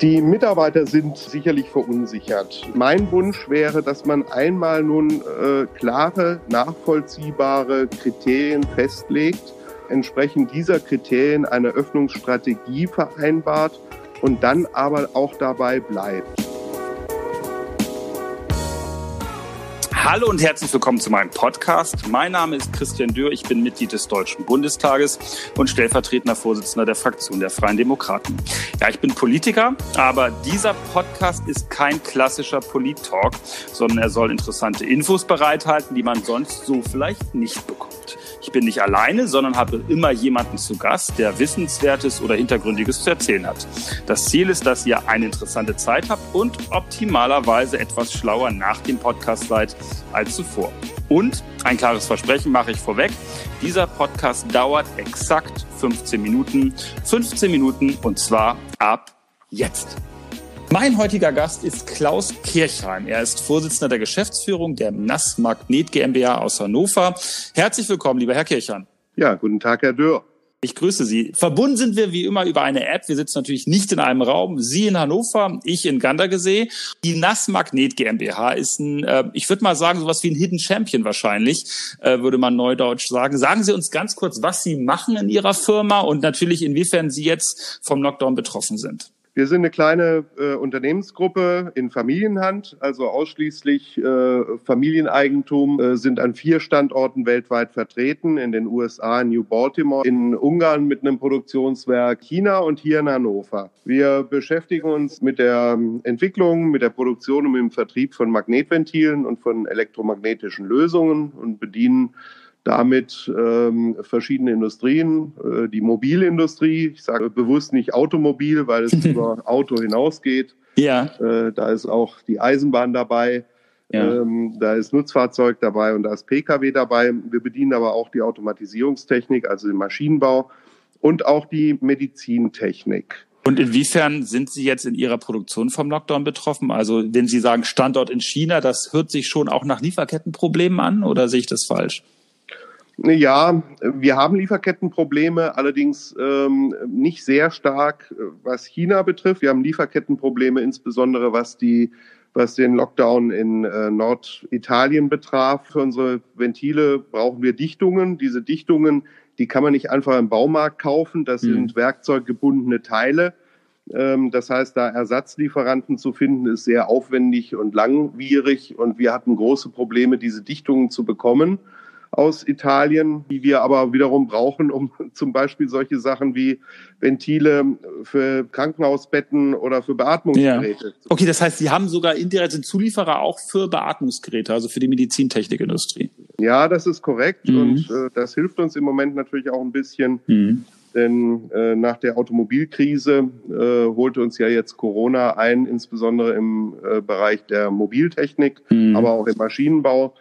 Die Mitarbeiter sind sicherlich verunsichert. Mein Wunsch wäre, dass man einmal nun äh, klare, nachvollziehbare Kriterien festlegt, entsprechend dieser Kriterien eine Öffnungsstrategie vereinbart und dann aber auch dabei bleibt. Hallo und herzlich willkommen zu meinem Podcast. Mein Name ist Christian Dürr, ich bin Mitglied des Deutschen Bundestages und stellvertretender Vorsitzender der Fraktion der Freien Demokraten. Ja, ich bin Politiker, aber dieser Podcast ist kein klassischer Polit-Talk, sondern er soll interessante Infos bereithalten, die man sonst so vielleicht nicht bekommt. Ich bin nicht alleine, sondern habe immer jemanden zu Gast, der Wissenswertes oder Hintergründiges zu erzählen hat. Das Ziel ist, dass ihr eine interessante Zeit habt und optimalerweise etwas schlauer nach dem Podcast seid als zuvor. Und ein klares Versprechen mache ich vorweg. Dieser Podcast dauert exakt 15 Minuten. 15 Minuten und zwar ab jetzt. Mein heutiger Gast ist Klaus Kirchheim. Er ist Vorsitzender der Geschäftsführung der NAS Magnet GmbH aus Hannover. Herzlich willkommen, lieber Herr Kirchheim. Ja, guten Tag, Herr Dürr. Ich grüße Sie. Verbunden sind wir wie immer über eine App. Wir sitzen natürlich nicht in einem Raum. Sie in Hannover, ich in Gandergesee. Die NAS Magnet GmbH ist ein, äh, ich würde mal sagen, sowas wie ein Hidden Champion wahrscheinlich, äh, würde man neudeutsch sagen. Sagen Sie uns ganz kurz, was Sie machen in Ihrer Firma und natürlich inwiefern Sie jetzt vom Lockdown betroffen sind. Wir sind eine kleine äh, Unternehmensgruppe in Familienhand, also ausschließlich äh, Familieneigentum, äh, sind an vier Standorten weltweit vertreten, in den USA, in New Baltimore, in Ungarn mit einem Produktionswerk, China und hier in Hannover. Wir beschäftigen uns mit der Entwicklung, mit der Produktion und mit dem Vertrieb von Magnetventilen und von elektromagnetischen Lösungen und bedienen damit ähm, verschiedene Industrien, äh, die Mobilindustrie, ich sage bewusst nicht Automobil, weil es über Auto hinausgeht. Ja. Äh, da ist auch die Eisenbahn dabei. Ja. Ähm, da ist Nutzfahrzeug dabei und da ist Pkw dabei. Wir bedienen aber auch die Automatisierungstechnik, also den Maschinenbau und auch die Medizintechnik. Und inwiefern sind Sie jetzt in Ihrer Produktion vom Lockdown betroffen? Also wenn Sie sagen Standort in China, das hört sich schon auch nach Lieferkettenproblemen an oder sehe ich das falsch? Ja, wir haben Lieferkettenprobleme, allerdings ähm, nicht sehr stark, was China betrifft. Wir haben Lieferkettenprobleme insbesondere was die was den Lockdown in äh, Norditalien betraf. Für unsere Ventile brauchen wir Dichtungen. Diese Dichtungen, die kann man nicht einfach im Baumarkt kaufen. Das mhm. sind werkzeuggebundene Teile. Ähm, das heißt, da Ersatzlieferanten zu finden, ist sehr aufwendig und langwierig. Und wir hatten große Probleme, diese Dichtungen zu bekommen aus Italien, die wir aber wiederum brauchen, um zum Beispiel solche Sachen wie Ventile für Krankenhausbetten oder für Beatmungsgeräte. Ja. Okay, das heißt, Sie haben sogar indirekt sind Zulieferer auch für Beatmungsgeräte, also für die Medizintechnikindustrie. Ja, das ist korrekt mhm. und äh, das hilft uns im Moment natürlich auch ein bisschen. Mhm. Denn äh, nach der Automobilkrise äh, holte uns ja jetzt Corona ein, insbesondere im äh, Bereich der Mobiltechnik, mhm. aber auch im Maschinenbau.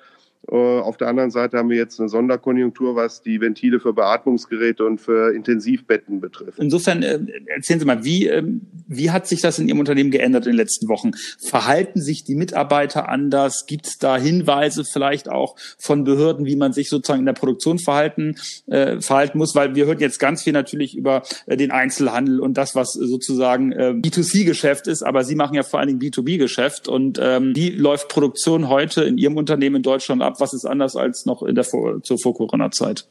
Äh, auf der anderen Seite haben wir jetzt eine Sonderkonjunktur, was die Ventile für Beatmungsgeräte und für Intensivbetten betrifft. Insofern äh, erzählen Sie mal, wie, ähm, wie hat sich das in Ihrem Unternehmen geändert in den letzten Wochen? Verhalten sich die Mitarbeiter anders? Gibt es da Hinweise vielleicht auch von Behörden, wie man sich sozusagen in der Produktion verhalten, äh, verhalten muss? Weil wir hören jetzt ganz viel natürlich über äh, den Einzelhandel und das, was sozusagen äh, B2C-Geschäft ist, aber Sie machen ja vor allen Dingen B2B-Geschäft. Und ähm, wie läuft Produktion heute in Ihrem Unternehmen in Deutschland ab? Ab? Was ist anders als noch in der Vor zur Vor-Corona-Zeit?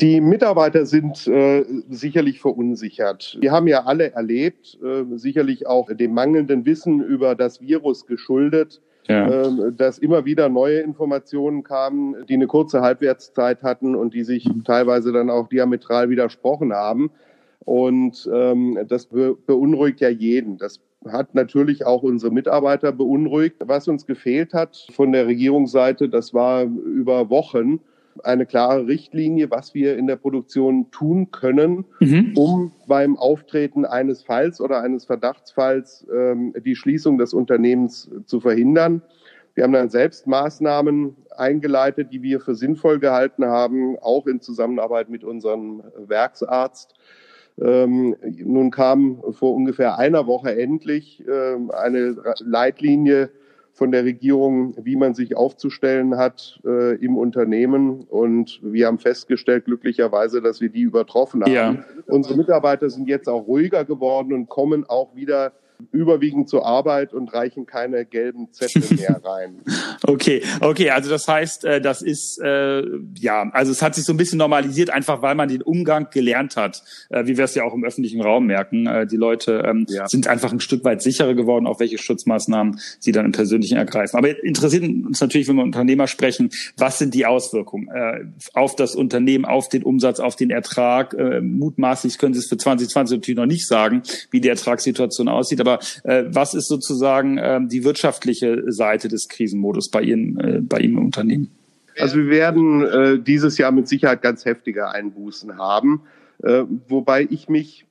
Die Mitarbeiter sind äh, sicherlich verunsichert. Wir haben ja alle erlebt, äh, sicherlich auch dem mangelnden Wissen über das Virus geschuldet, ja. äh, dass immer wieder neue Informationen kamen, die eine kurze Halbwertszeit hatten und die sich teilweise dann auch diametral widersprochen haben. Und ähm, das be beunruhigt ja jeden. Das hat natürlich auch unsere Mitarbeiter beunruhigt. Was uns gefehlt hat von der Regierungsseite, das war über Wochen eine klare Richtlinie, was wir in der Produktion tun können, mhm. um beim Auftreten eines Falls oder eines Verdachtsfalls ähm, die Schließung des Unternehmens zu verhindern. Wir haben dann selbst Maßnahmen eingeleitet, die wir für sinnvoll gehalten haben, auch in Zusammenarbeit mit unserem Werksarzt. Ähm, nun kam vor ungefähr einer Woche endlich ähm, eine Leitlinie von der Regierung, wie man sich aufzustellen hat äh, im Unternehmen. Und wir haben festgestellt, glücklicherweise, dass wir die übertroffen haben. Ja. Unsere Mitarbeiter sind jetzt auch ruhiger geworden und kommen auch wieder überwiegend zur Arbeit und reichen keine gelben Zettel mehr rein. okay, okay, also das heißt, äh, das ist äh, ja, also es hat sich so ein bisschen normalisiert, einfach weil man den Umgang gelernt hat, äh, wie wir es ja auch im öffentlichen Raum merken. Äh, die Leute ähm, ja. sind einfach ein Stück weit sicherer geworden, auf welche Schutzmaßnahmen sie dann im Persönlichen ergreifen. Aber interessiert uns natürlich, wenn wir Unternehmer sprechen, was sind die Auswirkungen äh, auf das Unternehmen, auf den Umsatz, auf den Ertrag? Äh, mutmaßlich können Sie es für 2020 natürlich noch nicht sagen, wie die Ertragssituation aussieht, aber äh, was ist sozusagen äh, die wirtschaftliche Seite des Krisenmodus bei Ihnen, äh, bei Ihnen im Unternehmen? Also wir werden äh, dieses Jahr mit Sicherheit ganz heftige Einbußen haben. Äh, wobei ich mich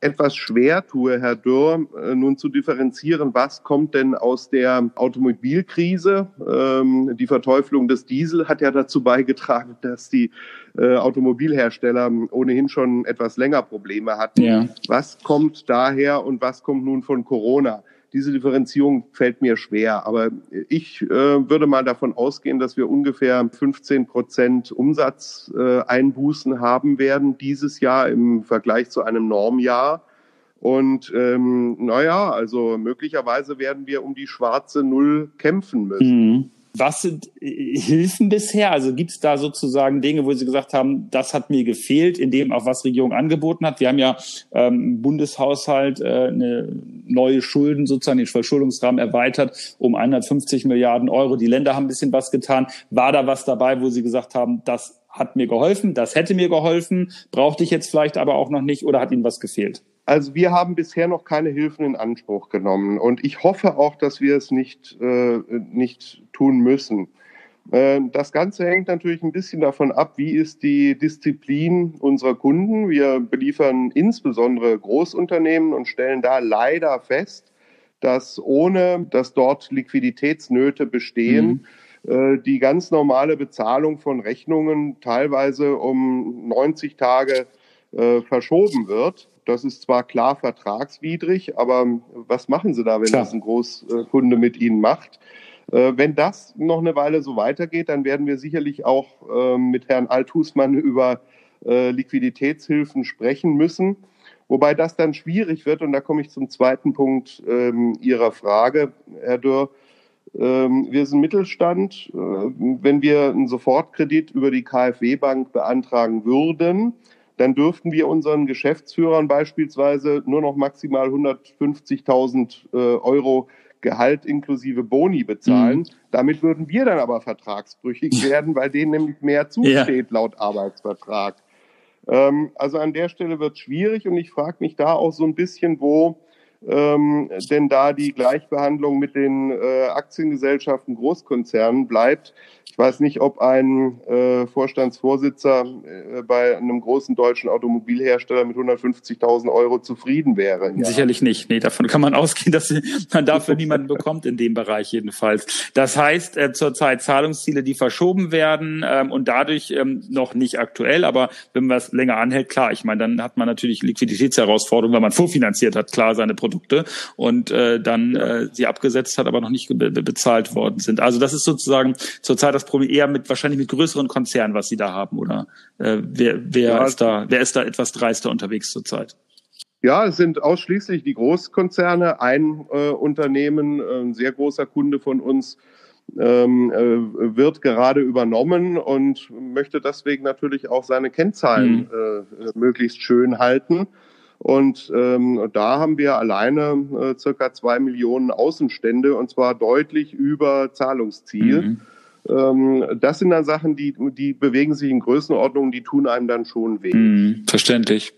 etwas schwer tue, Herr Dürr, äh, nun zu differenzieren, was kommt denn aus der Automobilkrise. Ähm, die Verteuflung des Diesel hat ja dazu beigetragen, dass die äh, Automobilhersteller ohnehin schon etwas länger Probleme hatten. Ja. Was kommt daher und was kommt nun von Corona? Diese Differenzierung fällt mir schwer, aber ich äh, würde mal davon ausgehen, dass wir ungefähr 15 Prozent Umsatzeinbußen äh, haben werden dieses Jahr im Vergleich zu einem Normjahr. Und ähm, naja, also möglicherweise werden wir um die schwarze Null kämpfen müssen. Mhm. Was sind äh, Hilfen bisher? Also gibt es da sozusagen Dinge, wo Sie gesagt haben, das hat mir gefehlt, in dem auch was Regierung angeboten hat? Wir haben ja ähm, Bundeshaushalt äh, eine neue Schulden, sozusagen den Verschuldungsrahmen erweitert um 150 Milliarden Euro. Die Länder haben ein bisschen was getan. War da was dabei, wo Sie gesagt haben, das hat mir geholfen, das hätte mir geholfen, brauchte ich jetzt vielleicht aber auch noch nicht oder hat Ihnen was gefehlt? Also wir haben bisher noch keine Hilfen in Anspruch genommen und ich hoffe auch, dass wir es nicht, äh, nicht tun müssen. Äh, das Ganze hängt natürlich ein bisschen davon ab, wie ist die Disziplin unserer Kunden. Wir beliefern insbesondere Großunternehmen und stellen da leider fest, dass ohne, dass dort Liquiditätsnöte bestehen, mhm. äh, die ganz normale Bezahlung von Rechnungen teilweise um 90 Tage äh, verschoben wird. Das ist zwar klar vertragswidrig, aber was machen Sie da, wenn klar. das ein Großkunde mit Ihnen macht? Äh, wenn das noch eine Weile so weitergeht, dann werden wir sicherlich auch ähm, mit Herrn Althusmann über äh, Liquiditätshilfen sprechen müssen. Wobei das dann schwierig wird, und da komme ich zum zweiten Punkt ähm, Ihrer Frage, Herr. Ähm, wir sind Mittelstand. Äh, wenn wir einen Sofortkredit über die KfW-Bank beantragen würden, dann dürften wir unseren Geschäftsführern beispielsweise nur noch maximal 150.000 äh, Euro Gehalt inklusive Boni bezahlen. Mhm. Damit würden wir dann aber vertragsbrüchig werden, weil denen nämlich mehr zusteht ja. laut Arbeitsvertrag. Ähm, also an der Stelle wird es schwierig und ich frage mich da auch so ein bisschen, wo ähm, denn da die Gleichbehandlung mit den äh, Aktiengesellschaften Großkonzernen bleibt. Ich weiß nicht, ob ein äh, Vorstandsvorsitzer äh, bei einem großen deutschen Automobilhersteller mit 150.000 Euro zufrieden wäre. Ja. Sicherlich nicht. Nee, davon kann man ausgehen, dass man dafür niemanden bekommt in dem Bereich jedenfalls. Das heißt, äh, zurzeit Zahlungsziele, die verschoben werden ähm, und dadurch ähm, noch nicht aktuell, aber wenn man es länger anhält, klar, ich meine, dann hat man natürlich Liquiditätsherausforderungen, weil man vorfinanziert hat, klar, seine Produkte Produkte und äh, dann äh, sie abgesetzt hat, aber noch nicht be bezahlt worden sind. Also das ist sozusagen zurzeit das Problem eher mit wahrscheinlich mit größeren Konzernen, was sie da haben, oder äh, wer, wer ja, ist da, wer ist da etwas dreister unterwegs zurzeit? Ja, es sind ausschließlich die Großkonzerne. Ein äh, Unternehmen, ein sehr großer Kunde von uns, ähm, äh, wird gerade übernommen und möchte deswegen natürlich auch seine Kennzahlen mhm. äh, möglichst schön halten. Und ähm, da haben wir alleine äh, circa zwei Millionen Außenstände und zwar deutlich über Zahlungsziel. Mhm. Ähm, das sind dann Sachen, die, die bewegen sich in Größenordnungen, die tun einem dann schon weh. Mhm, verständlich.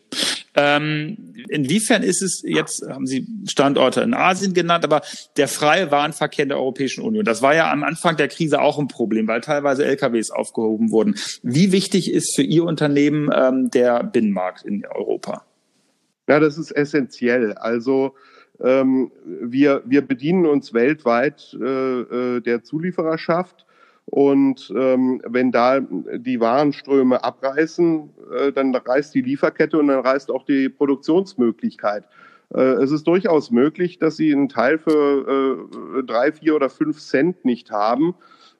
Ähm, inwiefern ist es jetzt, haben Sie Standorte in Asien genannt, aber der freie Warenverkehr der Europäischen Union, das war ja am Anfang der Krise auch ein Problem, weil teilweise LKWs aufgehoben wurden. Wie wichtig ist für Ihr Unternehmen ähm, der Binnenmarkt in Europa? Ja, das ist essentiell. Also ähm, wir, wir bedienen uns weltweit äh, äh, der Zuliefererschaft. Und ähm, wenn da die Warenströme abreißen, äh, dann reißt die Lieferkette und dann reißt auch die Produktionsmöglichkeit. Äh, es ist durchaus möglich, dass sie einen Teil für äh, drei, vier oder fünf Cent nicht haben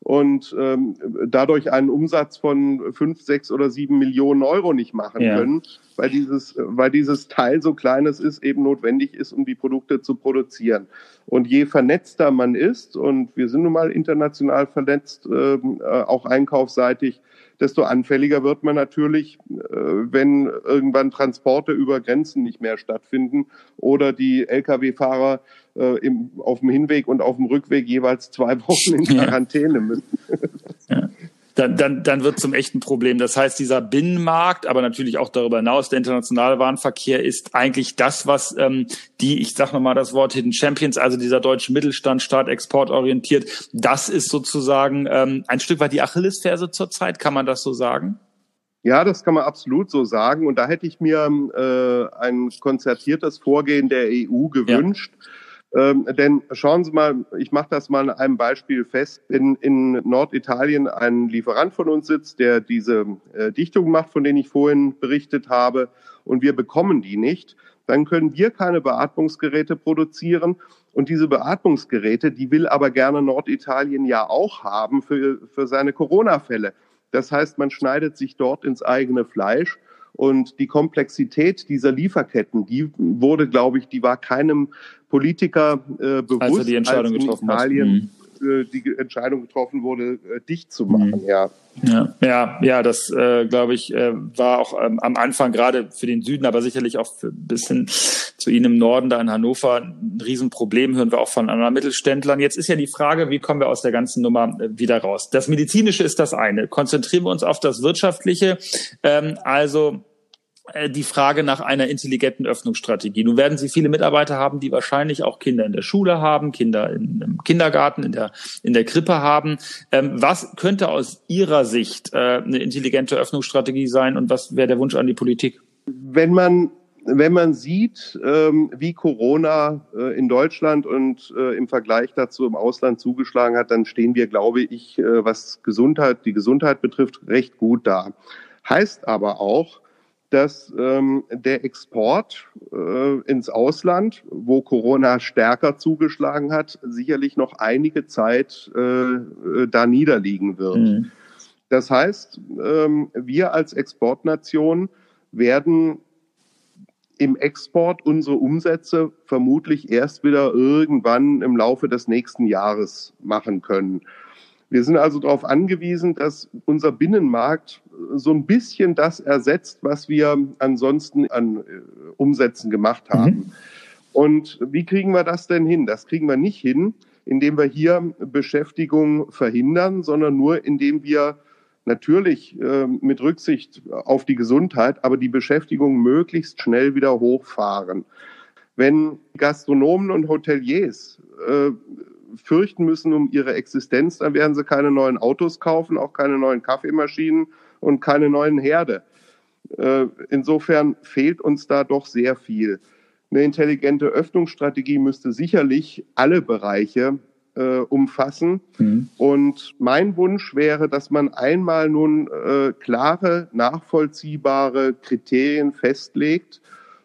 und ähm, dadurch einen Umsatz von fünf, sechs oder sieben Millionen Euro nicht machen ja. können, weil dieses, weil dieses Teil so klein es ist, eben notwendig ist, um die Produkte zu produzieren. Und je vernetzter man ist, und wir sind nun mal international vernetzt, ähm, äh, auch einkaufsseitig, desto anfälliger wird man natürlich, äh, wenn irgendwann Transporte über Grenzen nicht mehr stattfinden oder die Lkw-Fahrer äh, auf dem Hinweg und auf dem Rückweg jeweils zwei Wochen in Quarantäne müssen. Dann, dann, dann wird zum echten Problem. Das heißt, dieser Binnenmarkt, aber natürlich auch darüber hinaus der internationale Warenverkehr ist eigentlich das, was ähm, die, ich sage nochmal das Wort Hidden Champions, also dieser deutsche Mittelstand, stark exportorientiert, das ist sozusagen ähm, ein Stück weit die Achillesferse zurzeit, kann man das so sagen? Ja, das kann man absolut so sagen. Und da hätte ich mir äh, ein konzertiertes Vorgehen der EU gewünscht. Ja ähm, denn schauen Sie mal, ich mache das mal an einem Beispiel fest. In, in Norditalien ein Lieferant von uns sitzt, der diese äh, Dichtung macht, von denen ich vorhin berichtet habe, und wir bekommen die nicht. Dann können wir keine Beatmungsgeräte produzieren. Und diese Beatmungsgeräte, die will aber gerne Norditalien ja auch haben für, für seine Corona-Fälle. Das heißt, man schneidet sich dort ins eigene Fleisch. Und die Komplexität dieser Lieferketten, die wurde, glaube ich, die war keinem Politiker äh, bewusst, als, er die Entscheidung als in getroffen Italien mhm. die Entscheidung getroffen wurde, äh, dicht zu machen. Mhm. Ja. Ja, ja, ja, das äh, glaube ich äh, war auch ähm, am Anfang gerade für den Süden, aber sicherlich auch für, bis hin zu Ihnen im Norden, da in Hannover, ein Riesenproblem, hören wir auch von anderen Mittelständlern. Jetzt ist ja die Frage, wie kommen wir aus der ganzen Nummer äh, wieder raus? Das Medizinische ist das eine. Konzentrieren wir uns auf das Wirtschaftliche. Ähm, also äh, die Frage nach einer intelligenten Öffnungsstrategie. Nun werden Sie viele Mitarbeiter haben, die wahrscheinlich auch Kinder in der Schule haben, Kinder im Kindergarten, in der, in der Krippe haben. Ähm, was könnte aus Ihrer Sicht äh, eine intelligente Öffnungsstrategie sein und was wäre der Wunsch an die Politik? Wenn man wenn man sieht, ähm, wie Corona äh, in Deutschland und äh, im Vergleich dazu im Ausland zugeschlagen hat, dann stehen wir, glaube ich, äh, was Gesundheit, die Gesundheit betrifft, recht gut da. Heißt aber auch, dass ähm, der Export äh, ins Ausland, wo Corona stärker zugeschlagen hat, sicherlich noch einige Zeit äh, äh, da niederliegen wird. Mhm. Das heißt, ähm, wir als Exportnation werden im Export unsere Umsätze vermutlich erst wieder irgendwann im Laufe des nächsten Jahres machen können. Wir sind also darauf angewiesen, dass unser Binnenmarkt so ein bisschen das ersetzt, was wir ansonsten an äh, Umsätzen gemacht haben. Mhm. Und wie kriegen wir das denn hin? Das kriegen wir nicht hin, indem wir hier Beschäftigung verhindern, sondern nur indem wir natürlich äh, mit Rücksicht auf die Gesundheit, aber die Beschäftigung möglichst schnell wieder hochfahren. Wenn Gastronomen und Hoteliers äh, fürchten müssen um ihre Existenz, dann werden sie keine neuen Autos kaufen, auch keine neuen Kaffeemaschinen und keine neuen Herde. Äh, insofern fehlt uns da doch sehr viel. Eine intelligente Öffnungsstrategie müsste sicherlich alle Bereiche äh, umfassen. Mhm. Und mein Wunsch wäre, dass man einmal nun äh, klare, nachvollziehbare Kriterien festlegt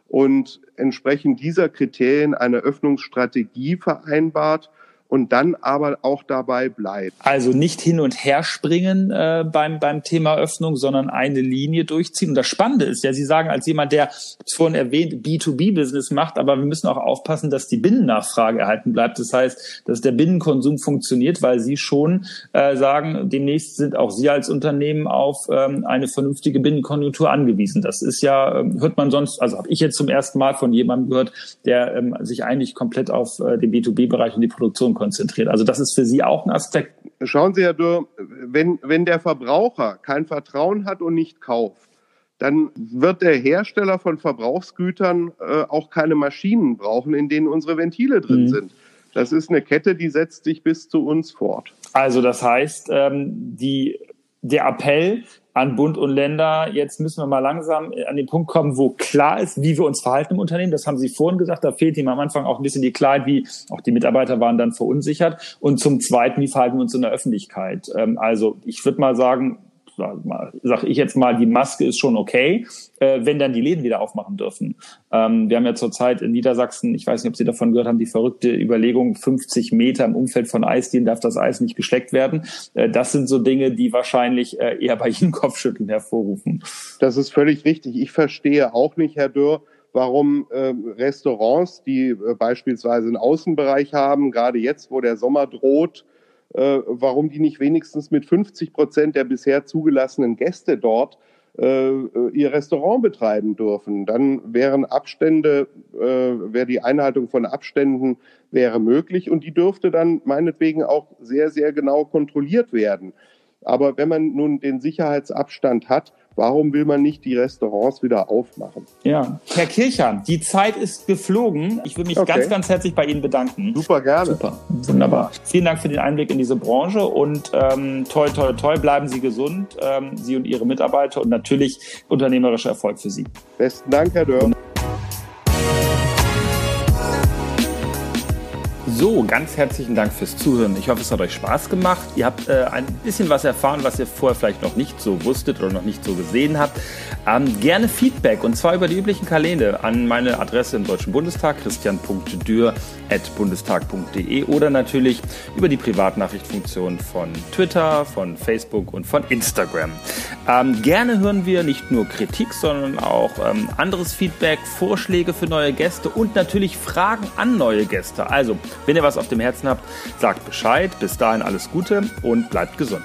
und entsprechend dieser Kriterien eine Öffnungsstrategie vereinbart und dann aber auch dabei bleibt. Also nicht hin und her springen äh, beim, beim Thema Öffnung, sondern eine Linie durchziehen. Und das Spannende ist ja, Sie sagen als jemand, der vorhin erwähnt B2B-Business macht, aber wir müssen auch aufpassen, dass die Binnennachfrage erhalten bleibt. Das heißt, dass der Binnenkonsum funktioniert, weil Sie schon äh, sagen, demnächst sind auch Sie als Unternehmen auf ähm, eine vernünftige Binnenkonjunktur angewiesen. Das ist ja, ähm, hört man sonst, also habe ich jetzt zum ersten Mal von jemandem gehört, der ähm, sich eigentlich komplett auf äh, den B2B-Bereich und die Produktion konzentriert. Also das ist für Sie auch ein Aspekt. Schauen Sie, Herr Dürr, wenn, wenn der Verbraucher kein Vertrauen hat und nicht kauft, dann wird der Hersteller von Verbrauchsgütern äh, auch keine Maschinen brauchen, in denen unsere Ventile drin mhm. sind. Das ist eine Kette, die setzt sich bis zu uns fort. Also das heißt, ähm, die, der Appell, an Bund und Länder, jetzt müssen wir mal langsam an den Punkt kommen, wo klar ist, wie wir uns verhalten im Unternehmen. Das haben Sie vorhin gesagt, da fehlt ihm am Anfang auch ein bisschen die Klarheit, wie auch die Mitarbeiter waren dann verunsichert. Und zum Zweiten, wie verhalten wir uns in der Öffentlichkeit? Ähm, also ich würde mal sagen, sag ich jetzt mal, die Maske ist schon okay, äh, wenn dann die Läden wieder aufmachen dürfen. Ähm, wir haben ja zurzeit in Niedersachsen, ich weiß nicht, ob Sie davon gehört haben, die verrückte Überlegung, 50 Meter im Umfeld von Eisdielen darf das Eis nicht geschleckt werden. Äh, das sind so Dinge, die wahrscheinlich äh, eher bei Ihnen Kopfschütteln hervorrufen. Das ist völlig richtig. Ich verstehe auch nicht, Herr Dürr, warum äh, Restaurants, die äh, beispielsweise einen Außenbereich haben, gerade jetzt, wo der Sommer droht, äh, warum die nicht wenigstens mit 50 Prozent der bisher zugelassenen Gäste dort äh, ihr Restaurant betreiben dürfen. Dann wären Abstände, äh, wäre die Einhaltung von Abständen wäre möglich und die dürfte dann meinetwegen auch sehr, sehr genau kontrolliert werden. Aber wenn man nun den Sicherheitsabstand hat, Warum will man nicht die Restaurants wieder aufmachen? Ja, Herr Kircher, die Zeit ist geflogen. Ich will mich okay. ganz, ganz herzlich bei Ihnen bedanken. Super gerne. Super, wunderbar. Vielen Dank für den Einblick in diese Branche und ähm, toi, toi, toi, bleiben Sie gesund, ähm, Sie und Ihre Mitarbeiter und natürlich unternehmerischer Erfolg für Sie. Besten Dank, Herr Dörr. So, ganz herzlichen Dank fürs Zuhören. Ich hoffe, es hat euch Spaß gemacht. Ihr habt äh, ein bisschen was erfahren, was ihr vorher vielleicht noch nicht so wusstet oder noch nicht so gesehen habt. Ähm, gerne Feedback und zwar über die üblichen Kanäle an meine Adresse im Deutschen Bundestag, christian.dürr.bundestag.de oder natürlich über die Privatnachrichtfunktion von Twitter, von Facebook und von Instagram. Ähm, gerne hören wir nicht nur Kritik, sondern auch ähm, anderes Feedback, Vorschläge für neue Gäste und natürlich Fragen an neue Gäste. Also, wenn ihr was auf dem Herzen habt, sagt Bescheid. Bis dahin alles Gute und bleibt gesund.